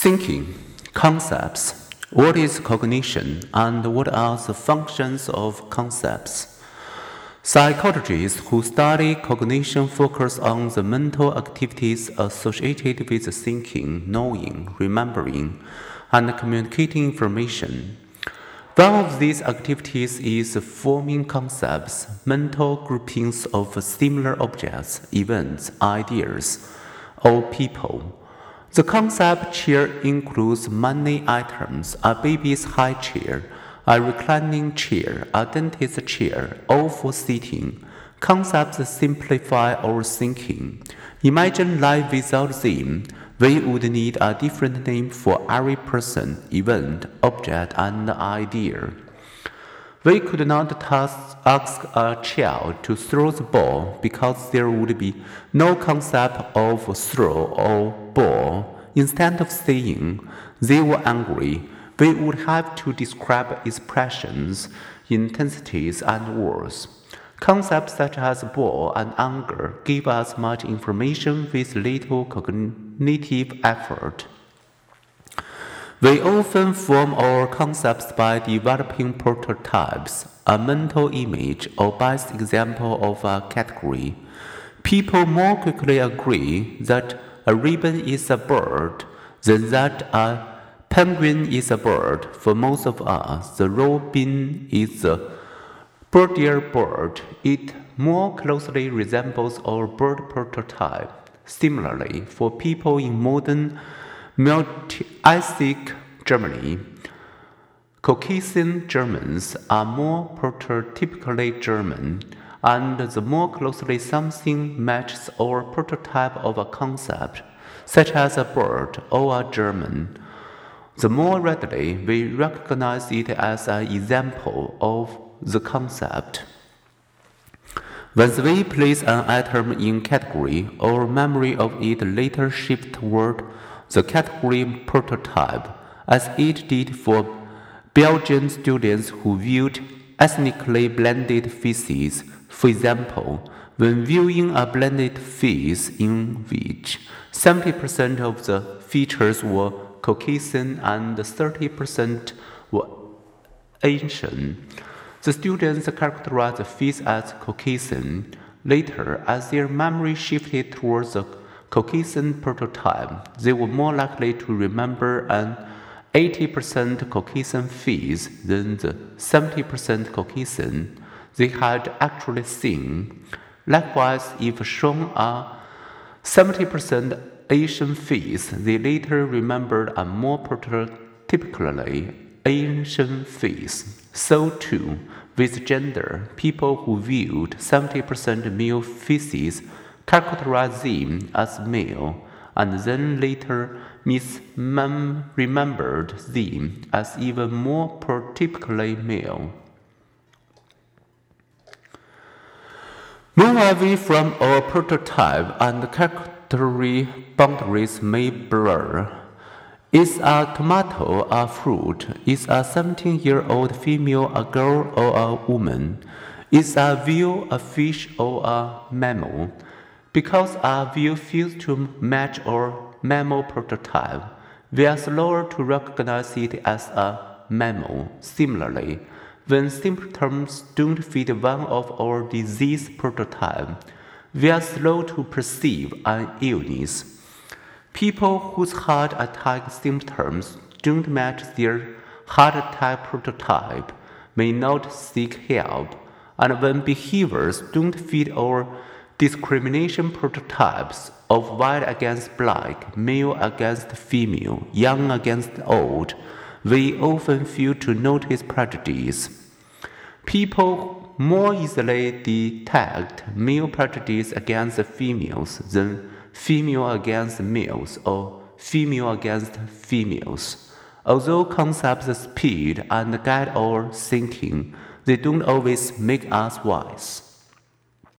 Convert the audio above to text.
Thinking, concepts. What is cognition and what are the functions of concepts? Psychologists who study cognition focus on the mental activities associated with thinking, knowing, remembering, and communicating information. One of these activities is forming concepts, mental groupings of similar objects, events, ideas, or people. The concept chair includes many items a baby's high chair, a reclining chair, a dentist chair, all for sitting. Concepts simplify our thinking. Imagine life without them. We would need a different name for every person, event, object, and idea. We could not ask a child to throw the ball because there would be no concept of throw or ball. Instead of saying they were angry, we would have to describe expressions, intensities, and words. Concepts such as ball and anger give us much information with little cognitive effort. We often form our concepts by developing prototypes, a mental image, or best example of a category. People more quickly agree that a robin is a bird than that a penguin is a bird. For most of us, the robin is a birdier bird. It more closely resembles our bird prototype. Similarly, for people in modern multi-ethnic Germany, Caucasian Germans are more prototypically German, and the more closely something matches our prototype of a concept, such as a bird or a German, the more readily we recognize it as an example of the concept. When we place an item in category, our memory of it later shifts toward the category prototype, as it did for Belgian students who viewed ethnically blended faces. For example, when viewing a blended face in which 70% of the features were Caucasian and 30% were Asian, the students characterized the face as Caucasian. Later, as their memory shifted towards the Caucasian prototype, they were more likely to remember an 80% Caucasian face than the 70% Caucasian they had actually seen. Likewise, if shown a 70% Asian face, they later remembered a more prototypically Asian face. So, too, with gender, people who viewed 70% male faces characterized them as male, and then later misremembered them as even more prototypically male. Move away from our prototype and character boundaries may blur. Is a tomato a fruit? Is a 17 year old female a girl or a woman? Is a whale a fish or a mammal? Because our view fails to match our mammal prototype, we are slower to recognize it as a mammal. Similarly, when symptoms don't fit one of our disease prototype, we are slow to perceive an illness. People whose heart attack symptoms don't match their heart attack prototype may not seek help, and when behaviors don't fit our discrimination prototypes of white against black, male against female, young against old, we often fail to notice prejudice. People more easily detect male prejudice against females than female against males or female against females. Although concepts speed and guide our thinking, they don't always make us wise.